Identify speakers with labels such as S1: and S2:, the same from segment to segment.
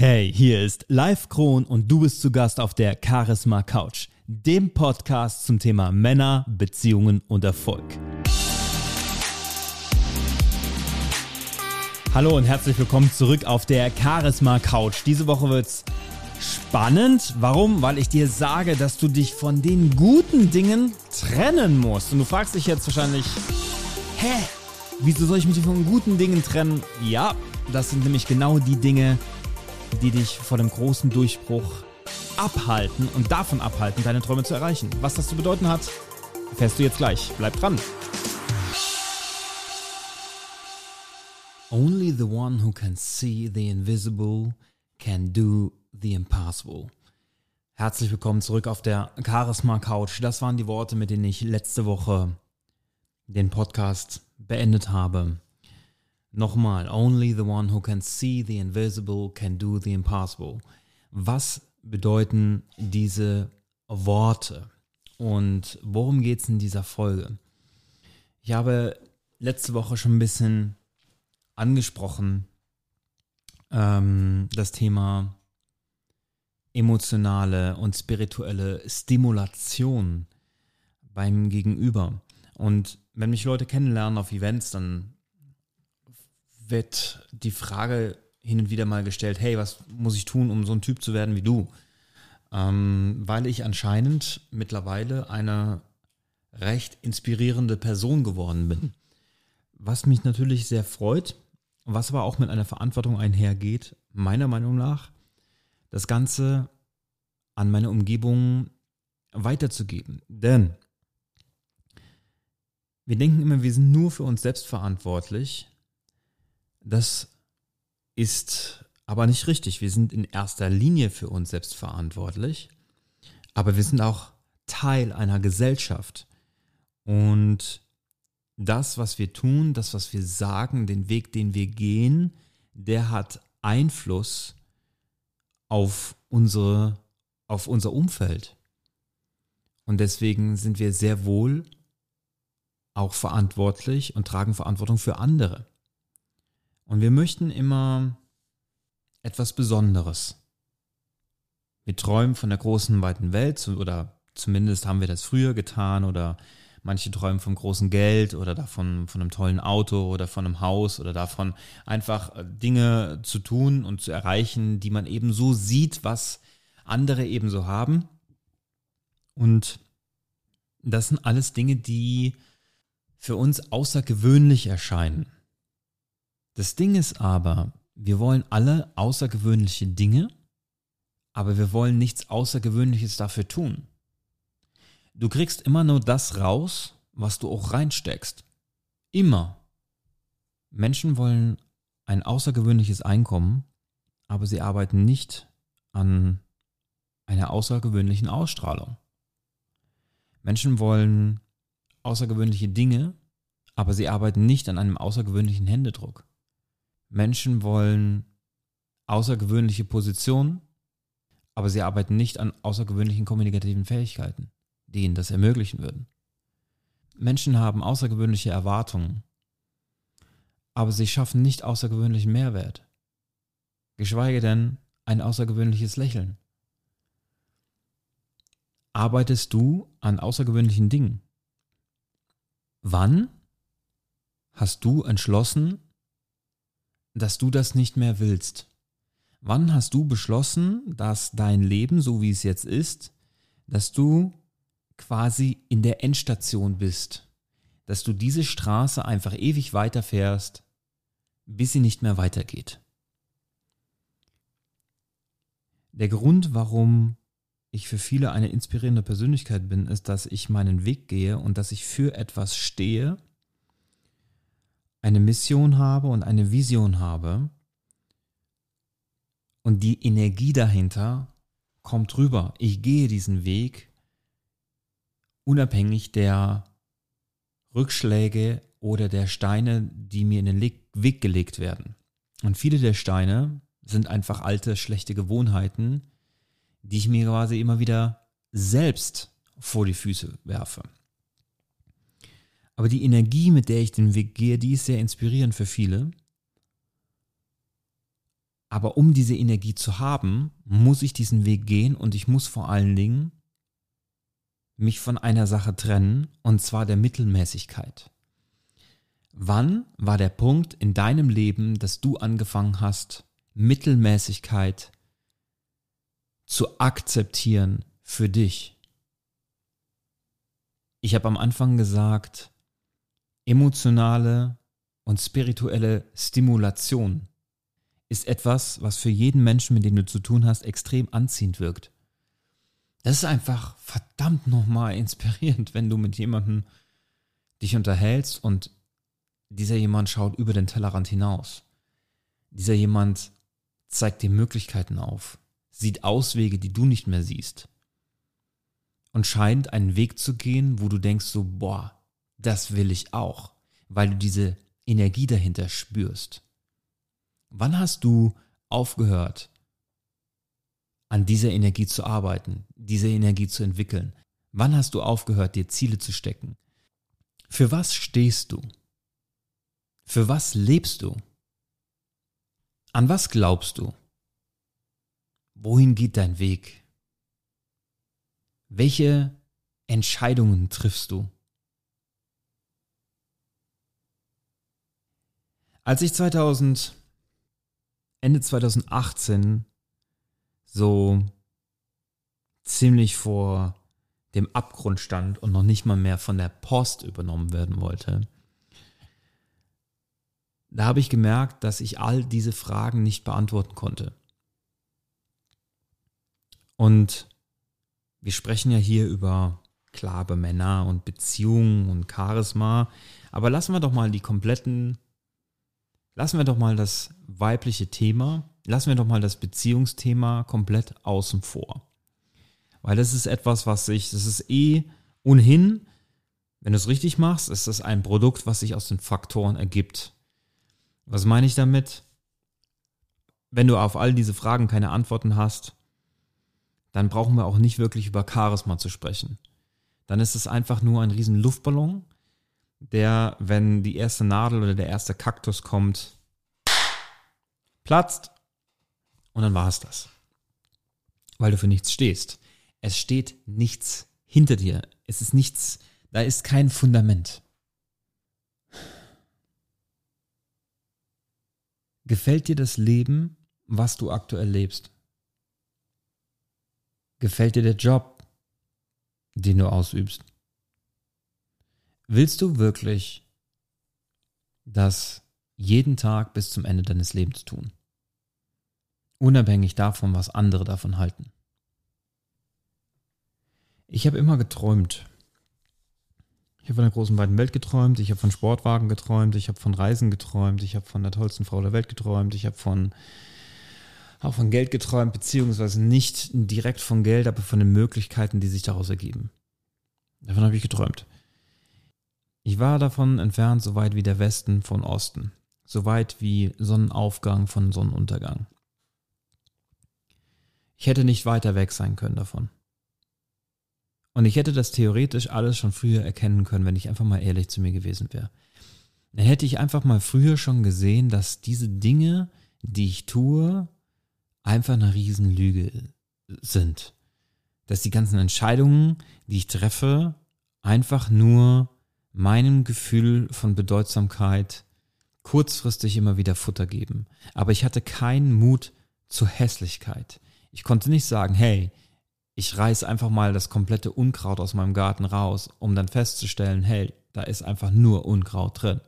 S1: Hey, hier ist Live Kron und du bist zu Gast auf der Charisma Couch, dem Podcast zum Thema Männer, Beziehungen und Erfolg. Hallo und herzlich willkommen zurück auf der Charisma Couch. Diese Woche wird's spannend. Warum? Weil ich dir sage, dass du dich von den guten Dingen trennen musst. Und du fragst dich jetzt wahrscheinlich, hä? Wieso soll ich mich von guten Dingen trennen? Ja, das sind nämlich genau die Dinge, dich vor dem großen Durchbruch abhalten und davon abhalten, deine Träume zu erreichen. Was das zu bedeuten hat, erfährst du jetzt gleich. Bleib dran. Only the one who can see the invisible can do the impossible. Herzlich willkommen zurück auf der Charisma Couch. Das waren die Worte, mit denen ich letzte Woche den Podcast beendet habe. Nochmal, only the one who can see the invisible can do the impossible. Was bedeuten diese Worte? Und worum geht es in dieser Folge? Ich habe letzte Woche schon ein bisschen angesprochen, ähm, das Thema emotionale und spirituelle Stimulation beim Gegenüber. Und wenn mich Leute kennenlernen auf Events, dann wird die Frage hin und wieder mal gestellt, hey, was muss ich tun, um so ein Typ zu werden wie du? Ähm, weil ich anscheinend mittlerweile eine recht inspirierende Person geworden bin. Was mich natürlich sehr freut, was aber auch mit einer Verantwortung einhergeht, meiner Meinung nach, das Ganze an meine Umgebung weiterzugeben. Denn wir denken immer, wir sind nur für uns selbst verantwortlich, das ist aber nicht richtig. Wir sind in erster Linie für uns selbst verantwortlich, aber wir sind auch Teil einer Gesellschaft. Und das, was wir tun, das, was wir sagen, den Weg, den wir gehen, der hat Einfluss auf unsere, auf unser Umfeld. Und deswegen sind wir sehr wohl auch verantwortlich und tragen Verantwortung für andere. Und wir möchten immer etwas Besonderes. Wir träumen von der großen, weiten Welt oder zumindest haben wir das früher getan oder manche träumen vom großen Geld oder davon von einem tollen Auto oder von einem Haus oder davon einfach äh, Dinge zu tun und zu erreichen, die man eben so sieht, was andere eben so haben. Und das sind alles Dinge, die für uns außergewöhnlich erscheinen. Das Ding ist aber, wir wollen alle außergewöhnliche Dinge, aber wir wollen nichts Außergewöhnliches dafür tun. Du kriegst immer nur das raus, was du auch reinsteckst. Immer. Menschen wollen ein außergewöhnliches Einkommen, aber sie arbeiten nicht an einer außergewöhnlichen Ausstrahlung. Menschen wollen außergewöhnliche Dinge, aber sie arbeiten nicht an einem außergewöhnlichen Händedruck. Menschen wollen außergewöhnliche Positionen, aber sie arbeiten nicht an außergewöhnlichen kommunikativen Fähigkeiten, die ihnen das ermöglichen würden. Menschen haben außergewöhnliche Erwartungen, aber sie schaffen nicht außergewöhnlichen Mehrwert, geschweige denn ein außergewöhnliches Lächeln. Arbeitest du an außergewöhnlichen Dingen? Wann hast du entschlossen, dass du das nicht mehr willst? Wann hast du beschlossen, dass dein Leben, so wie es jetzt ist, dass du quasi in der Endstation bist? Dass du diese Straße einfach ewig weiterfährst, bis sie nicht mehr weitergeht? Der Grund, warum ich für viele eine inspirierende Persönlichkeit bin, ist, dass ich meinen Weg gehe und dass ich für etwas stehe, eine Mission habe und eine Vision habe und die Energie dahinter kommt rüber. Ich gehe diesen Weg unabhängig der Rückschläge oder der Steine, die mir in den Weg gelegt werden. Und viele der Steine sind einfach alte, schlechte Gewohnheiten, die ich mir quasi immer wieder selbst vor die Füße werfe. Aber die Energie, mit der ich den Weg gehe, die ist sehr inspirierend für viele. Aber um diese Energie zu haben, muss ich diesen Weg gehen und ich muss vor allen Dingen mich von einer Sache trennen, und zwar der Mittelmäßigkeit. Wann war der Punkt in deinem Leben, dass du angefangen hast, Mittelmäßigkeit zu akzeptieren für dich? Ich habe am Anfang gesagt, emotionale und spirituelle Stimulation ist etwas, was für jeden Menschen, mit dem du zu tun hast, extrem anziehend wirkt. Das ist einfach verdammt nochmal inspirierend, wenn du mit jemandem dich unterhältst und dieser jemand schaut über den Tellerrand hinaus. Dieser jemand zeigt dir Möglichkeiten auf, sieht Auswege, die du nicht mehr siehst. Und scheint einen Weg zu gehen, wo du denkst so, boah, das will ich auch, weil du diese Energie dahinter spürst. Wann hast du aufgehört, an dieser Energie zu arbeiten, diese Energie zu entwickeln? Wann hast du aufgehört, dir Ziele zu stecken? Für was stehst du? Für was lebst du? An was glaubst du? Wohin geht dein Weg? Welche Entscheidungen triffst du? Als ich 2000 Ende 2018 so ziemlich vor dem Abgrund stand und noch nicht mal mehr von der Post übernommen werden wollte, da habe ich gemerkt, dass ich all diese Fragen nicht beantworten konnte. Und wir sprechen ja hier über klare Männer und Beziehungen und Charisma, aber lassen wir doch mal die kompletten lassen wir doch mal das weibliche Thema, lassen wir doch mal das Beziehungsthema komplett außen vor. Weil das ist etwas, was sich, das ist eh ohnehin, wenn du es richtig machst, ist das ein Produkt, was sich aus den Faktoren ergibt. Was meine ich damit? Wenn du auf all diese Fragen keine Antworten hast, dann brauchen wir auch nicht wirklich über Charisma zu sprechen. Dann ist es einfach nur ein riesen Luftballon, der, wenn die erste Nadel oder der erste Kaktus kommt, platzt und dann war es das. Weil du für nichts stehst. Es steht nichts hinter dir. Es ist nichts, da ist kein Fundament. Gefällt dir das Leben, was du aktuell lebst? Gefällt dir der Job, den du ausübst? Willst du wirklich das jeden Tag bis zum Ende deines Lebens tun? Unabhängig davon, was andere davon halten. Ich habe immer geträumt. Ich habe von der großen weiten Welt geträumt, ich habe von Sportwagen geträumt, ich habe von Reisen geträumt, ich habe von der tollsten Frau der Welt geträumt, ich habe von auch von Geld geträumt, beziehungsweise nicht direkt von Geld, aber von den Möglichkeiten, die sich daraus ergeben. Davon habe ich geträumt. Ich war davon entfernt, so weit wie der Westen von Osten, so weit wie Sonnenaufgang von Sonnenuntergang. Ich hätte nicht weiter weg sein können davon. Und ich hätte das theoretisch alles schon früher erkennen können, wenn ich einfach mal ehrlich zu mir gewesen wäre. Dann hätte ich einfach mal früher schon gesehen, dass diese Dinge, die ich tue, einfach eine Riesenlüge sind. Dass die ganzen Entscheidungen, die ich treffe, einfach nur meinem Gefühl von Bedeutsamkeit kurzfristig immer wieder Futter geben. Aber ich hatte keinen Mut zur Hässlichkeit. Ich konnte nicht sagen, hey, ich reiß einfach mal das komplette Unkraut aus meinem Garten raus, um dann festzustellen, hey, da ist einfach nur Unkraut drin.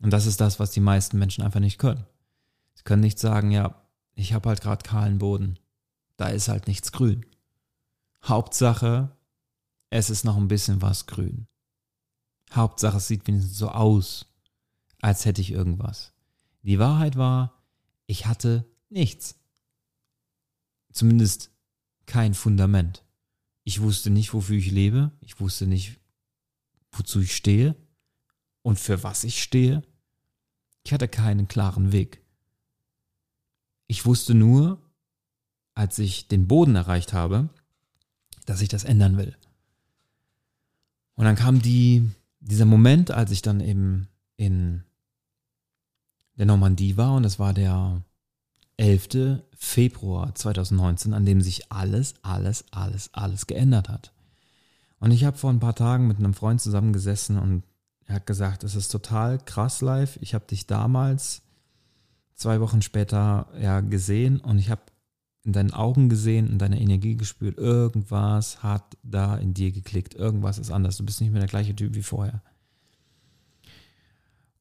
S1: Und das ist das, was die meisten Menschen einfach nicht können. Sie können nicht sagen, ja, ich habe halt gerade kahlen Boden. Da ist halt nichts grün. Hauptsache, es ist noch ein bisschen was grün. Hauptsache, es sieht wenigstens so aus, als hätte ich irgendwas. Die Wahrheit war, ich hatte nichts. Zumindest kein Fundament. Ich wusste nicht, wofür ich lebe. Ich wusste nicht, wozu ich stehe und für was ich stehe. Ich hatte keinen klaren Weg. Ich wusste nur, als ich den Boden erreicht habe, dass ich das ändern will. Und dann kam die dieser Moment, als ich dann eben in der Normandie war und das war der 11. Februar 2019, an dem sich alles, alles, alles, alles geändert hat. Und ich habe vor ein paar Tagen mit einem Freund zusammengesessen und er hat gesagt, es ist total krass live. Ich habe dich damals zwei Wochen später ja gesehen und ich habe in deinen Augen gesehen, in deiner Energie gespürt, irgendwas hat da in dir geklickt, irgendwas ist anders. Du bist nicht mehr der gleiche Typ wie vorher.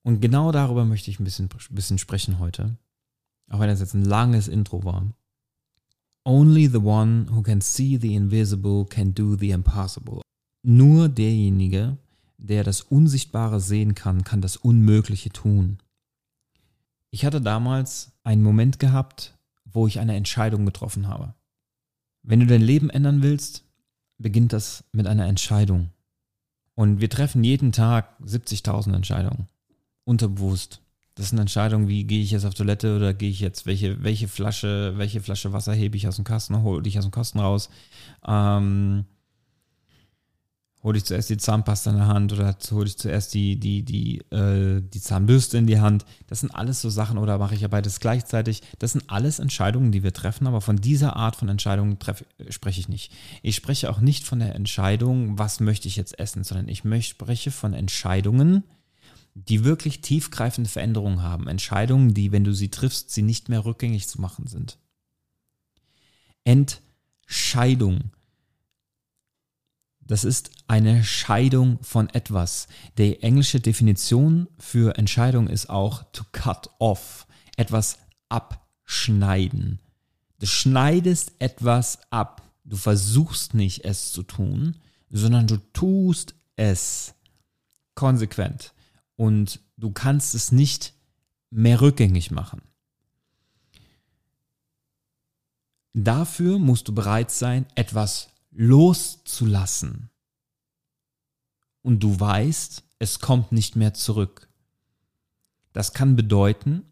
S1: Und genau darüber möchte ich ein bisschen, bisschen sprechen heute. Auch wenn das jetzt ein langes Intro war. Only the one who can see the invisible can do the impossible. Nur derjenige, der das Unsichtbare sehen kann, kann das Unmögliche tun. Ich hatte damals einen Moment gehabt, wo ich eine Entscheidung getroffen habe. Wenn du dein Leben ändern willst, beginnt das mit einer Entscheidung. Und wir treffen jeden Tag 70.000 Entscheidungen. Unterbewusst. Das sind Entscheidungen, wie gehe ich jetzt auf Toilette oder gehe ich jetzt, welche, welche Flasche, welche Flasche Wasser hebe ich aus dem Kasten, hole ich aus dem Kasten raus. Ähm, hole ich zuerst die Zahnpasta in der Hand oder hole ich zuerst die, die, die, äh, die Zahnbürste in die Hand. Das sind alles so Sachen oder mache ich ja beides gleichzeitig. Das sind alles Entscheidungen, die wir treffen, aber von dieser Art von Entscheidungen treff, spreche ich nicht. Ich spreche auch nicht von der Entscheidung, was möchte ich jetzt essen, sondern ich spreche von Entscheidungen, die wirklich tiefgreifende Veränderungen haben. Entscheidungen, die, wenn du sie triffst, sie nicht mehr rückgängig zu machen sind. Entscheidung das ist eine Scheidung von etwas. Die englische Definition für Entscheidung ist auch to cut off, etwas abschneiden. Du schneidest etwas ab. Du versuchst nicht es zu tun, sondern du tust es konsequent. Und du kannst es nicht mehr rückgängig machen. Dafür musst du bereit sein, etwas loszulassen. Und du weißt, es kommt nicht mehr zurück. Das kann bedeuten,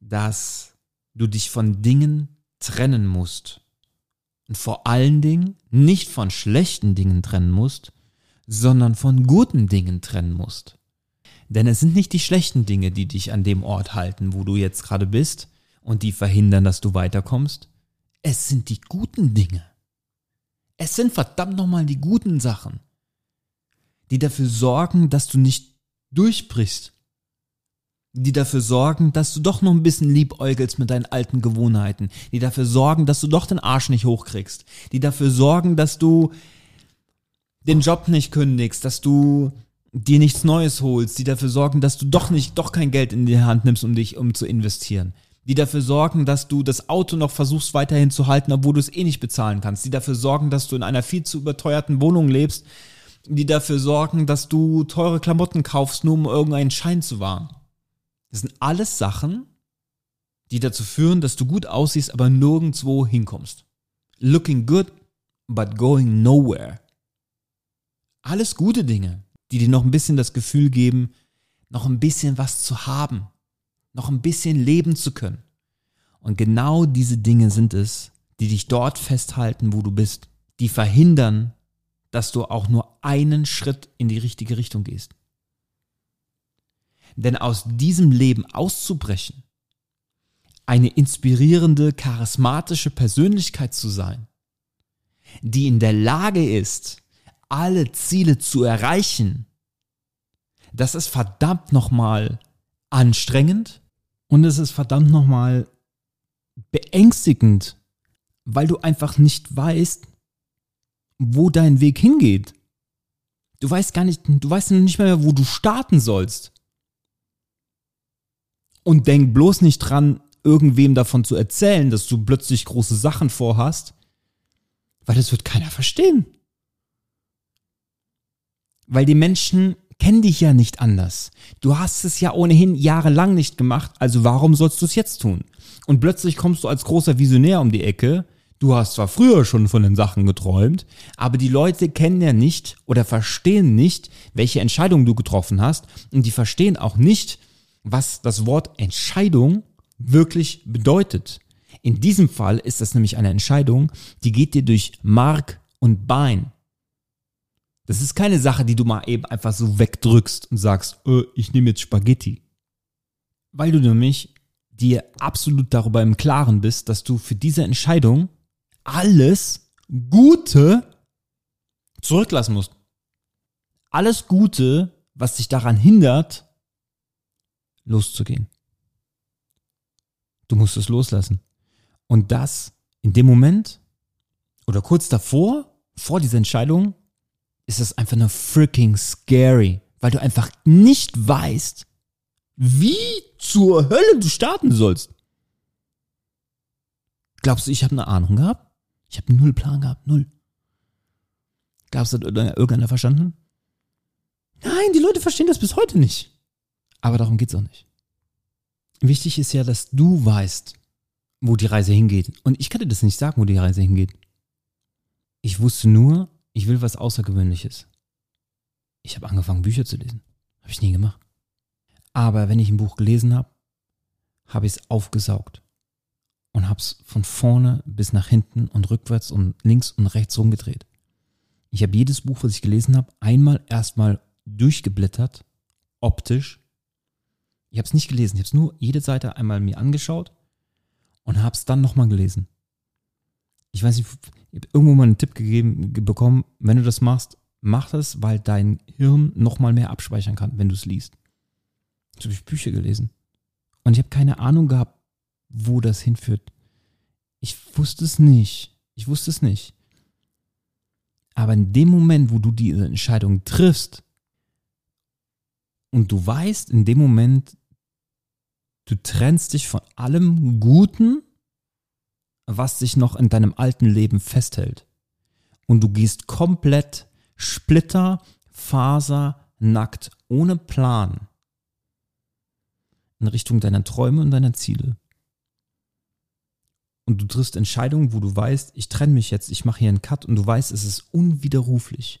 S1: dass du dich von Dingen trennen musst. Und vor allen Dingen nicht von schlechten Dingen trennen musst, sondern von guten Dingen trennen musst. Denn es sind nicht die schlechten Dinge, die dich an dem Ort halten, wo du jetzt gerade bist und die verhindern, dass du weiterkommst. Es sind die guten Dinge. Es sind verdammt nochmal die guten Sachen, die dafür sorgen, dass du nicht durchbrichst. Die dafür sorgen, dass du doch noch ein bisschen liebäugelst mit deinen alten Gewohnheiten. Die dafür sorgen, dass du doch den Arsch nicht hochkriegst. Die dafür sorgen, dass du den Job nicht kündigst, dass du dir nichts Neues holst, die dafür sorgen, dass du doch nicht, doch kein Geld in die Hand nimmst, um dich, um zu investieren die dafür sorgen, dass du das Auto noch versuchst weiterhin zu halten, obwohl du es eh nicht bezahlen kannst, die dafür sorgen, dass du in einer viel zu überteuerten Wohnung lebst, die dafür sorgen, dass du teure Klamotten kaufst, nur um irgendeinen Schein zu wahren. Das sind alles Sachen, die dazu führen, dass du gut aussiehst, aber nirgendwo hinkommst. Looking good, but going nowhere. Alles gute Dinge, die dir noch ein bisschen das Gefühl geben, noch ein bisschen was zu haben, noch ein bisschen leben zu können. Und genau diese Dinge sind es, die dich dort festhalten, wo du bist, die verhindern, dass du auch nur einen Schritt in die richtige Richtung gehst. Denn aus diesem Leben auszubrechen, eine inspirierende, charismatische Persönlichkeit zu sein, die in der Lage ist, alle Ziele zu erreichen, das ist verdammt nochmal anstrengend, und es ist verdammt nochmal beängstigend, weil du einfach nicht weißt, wo dein Weg hingeht. Du weißt gar nicht, du weißt nicht mehr, wo du starten sollst. Und denk bloß nicht dran, irgendwem davon zu erzählen, dass du plötzlich große Sachen vorhast, weil das wird keiner verstehen. Weil die Menschen kennen dich ja nicht anders. Du hast es ja ohnehin jahrelang nicht gemacht, also warum sollst du es jetzt tun? Und plötzlich kommst du als großer Visionär um die Ecke. Du hast zwar früher schon von den Sachen geträumt, aber die Leute kennen ja nicht oder verstehen nicht, welche Entscheidung du getroffen hast und die verstehen auch nicht, was das Wort Entscheidung wirklich bedeutet. In diesem Fall ist das nämlich eine Entscheidung, die geht dir durch Mark und Bein. Das ist keine Sache, die du mal eben einfach so wegdrückst und sagst, äh, ich nehme jetzt Spaghetti. Weil du nämlich dir absolut darüber im Klaren bist, dass du für diese Entscheidung alles Gute zurücklassen musst. Alles Gute, was dich daran hindert, loszugehen. Du musst es loslassen. Und das in dem Moment oder kurz davor, vor dieser Entscheidung, ist es einfach nur freaking scary, weil du einfach nicht weißt, wie zur Hölle du starten sollst. Glaubst du, ich habe eine Ahnung gehabt? Ich habe null Plan gehabt, null. Glaubst du, irgendeiner verstanden? Nein, die Leute verstehen das bis heute nicht. Aber darum geht's auch nicht. Wichtig ist ja, dass du weißt, wo die Reise hingeht. Und ich kann dir das nicht sagen, wo die Reise hingeht. Ich wusste nur, ich will was Außergewöhnliches. Ich habe angefangen, Bücher zu lesen. Habe ich nie gemacht. Aber wenn ich ein Buch gelesen habe, habe ich es aufgesaugt und habe es von vorne bis nach hinten und rückwärts und links und rechts rumgedreht. Ich habe jedes Buch, was ich gelesen habe, einmal erstmal durchgeblättert, optisch. Ich habe es nicht gelesen, ich habe es nur jede Seite einmal mir angeschaut und habe es dann nochmal gelesen. Ich weiß nicht, ich irgendwo mal einen Tipp gegeben bekommen, wenn du das machst, mach das, weil dein Hirn nochmal mehr abspeichern kann, wenn du es liest. Jetzt habe ich Bücher gelesen. Und ich habe keine Ahnung gehabt, wo das hinführt. Ich wusste es nicht. Ich wusste es nicht. Aber in dem Moment, wo du diese Entscheidung triffst und du weißt in dem Moment, du trennst dich von allem Guten, was sich noch in deinem alten Leben festhält. Und du gehst komplett splitter, faser, nackt, ohne Plan in Richtung deiner Träume und deiner Ziele. Und du triffst Entscheidungen, wo du weißt, ich trenne mich jetzt, ich mache hier einen Cut und du weißt, es ist unwiderruflich.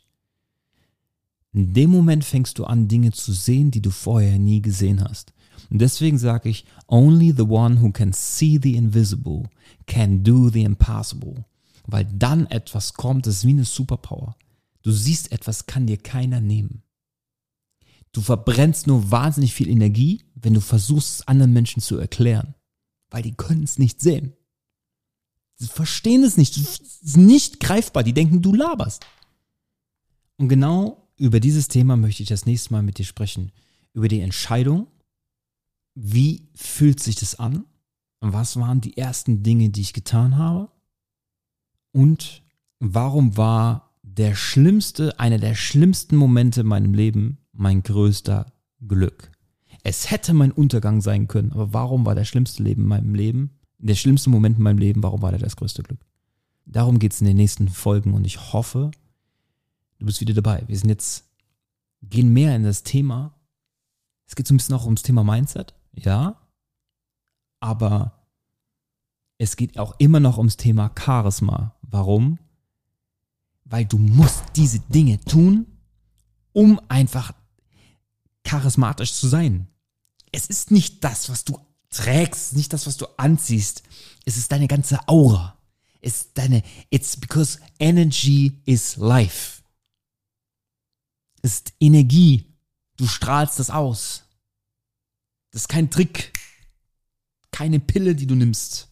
S1: In dem Moment fängst du an, Dinge zu sehen, die du vorher nie gesehen hast. Und deswegen sage ich, only the one who can see the invisible can do the impossible. Weil dann etwas kommt, das ist wie eine Superpower. Du siehst etwas, kann dir keiner nehmen. Du verbrennst nur wahnsinnig viel Energie, wenn du versuchst, es anderen Menschen zu erklären. Weil die können es nicht sehen. Sie verstehen es nicht. Es ist nicht greifbar. Die denken, du laberst. Und genau über dieses Thema möchte ich das nächste Mal mit dir sprechen. Über die Entscheidung, wie fühlt sich das an? Was waren die ersten Dinge, die ich getan habe? Und warum war der schlimmste, einer der schlimmsten Momente in meinem Leben mein größter Glück? Es hätte mein Untergang sein können, aber warum war der schlimmste Leben in meinem Leben, der schlimmste Moment in meinem Leben, warum war der das größte Glück? Darum geht es in den nächsten Folgen und ich hoffe, du bist wieder dabei. Wir sind jetzt, gehen mehr in das Thema. Es geht so ein bisschen auch ums Thema Mindset ja, aber es geht auch immer noch ums Thema Charisma. Warum? Weil du musst diese Dinge tun, um einfach charismatisch zu sein. Es ist nicht das, was du trägst, nicht das, was du anziehst. Es ist deine ganze Aura. Es ist deine, it's because energy is life. Es ist Energie. Du strahlst das aus. Das ist kein Trick. Keine Pille, die du nimmst.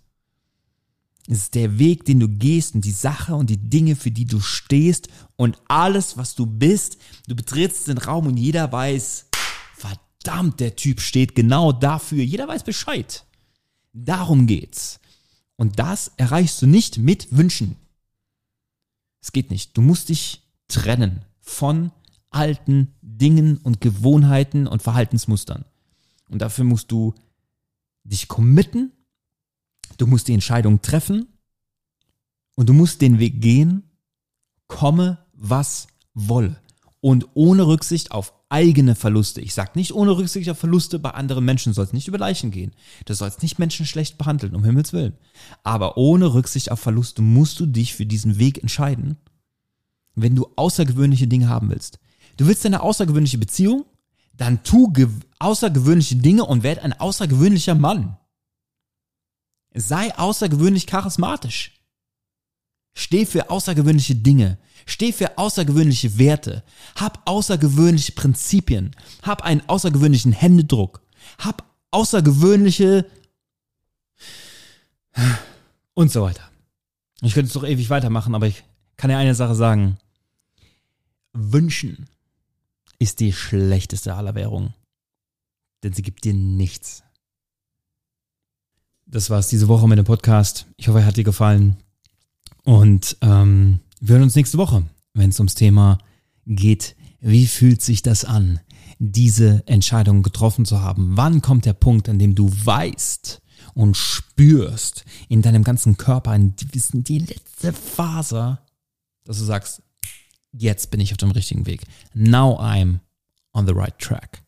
S1: Es ist der Weg, den du gehst und die Sache und die Dinge, für die du stehst und alles, was du bist. Du betrittst den Raum und jeder weiß, verdammt, der Typ steht genau dafür. Jeder weiß Bescheid. Darum geht's. Und das erreichst du nicht mit Wünschen. Es geht nicht. Du musst dich trennen von alten Dingen und Gewohnheiten und Verhaltensmustern. Und dafür musst du dich committen, du musst die Entscheidung treffen und du musst den Weg gehen, komme, was wolle. Und ohne Rücksicht auf eigene Verluste. Ich sage nicht ohne Rücksicht auf Verluste bei anderen Menschen. Du sollst nicht über Leichen gehen. Du sollst nicht Menschen schlecht behandeln, um Himmels Willen. Aber ohne Rücksicht auf Verluste musst du dich für diesen Weg entscheiden, wenn du außergewöhnliche Dinge haben willst. Du willst eine außergewöhnliche Beziehung? Dann tu außergewöhnliche Dinge und werd ein außergewöhnlicher Mann. Sei außergewöhnlich charismatisch. Steh für außergewöhnliche Dinge. Steh für außergewöhnliche Werte. Hab außergewöhnliche Prinzipien. Hab einen außergewöhnlichen Händedruck. Hab außergewöhnliche Und so weiter. Ich könnte es doch ewig weitermachen, aber ich kann dir eine Sache sagen. Wünschen ist die schlechteste aller Währungen. Denn sie gibt dir nichts. Das war's diese Woche mit dem Podcast. Ich hoffe, er hat dir gefallen. Und ähm, wir hören uns nächste Woche, wenn es ums Thema geht, wie fühlt sich das an, diese Entscheidung getroffen zu haben? Wann kommt der Punkt, an dem du weißt und spürst in deinem ganzen Körper, in die letzte Faser, dass du sagst, jetzt bin ich auf dem richtigen Weg. Now I'm on the right track.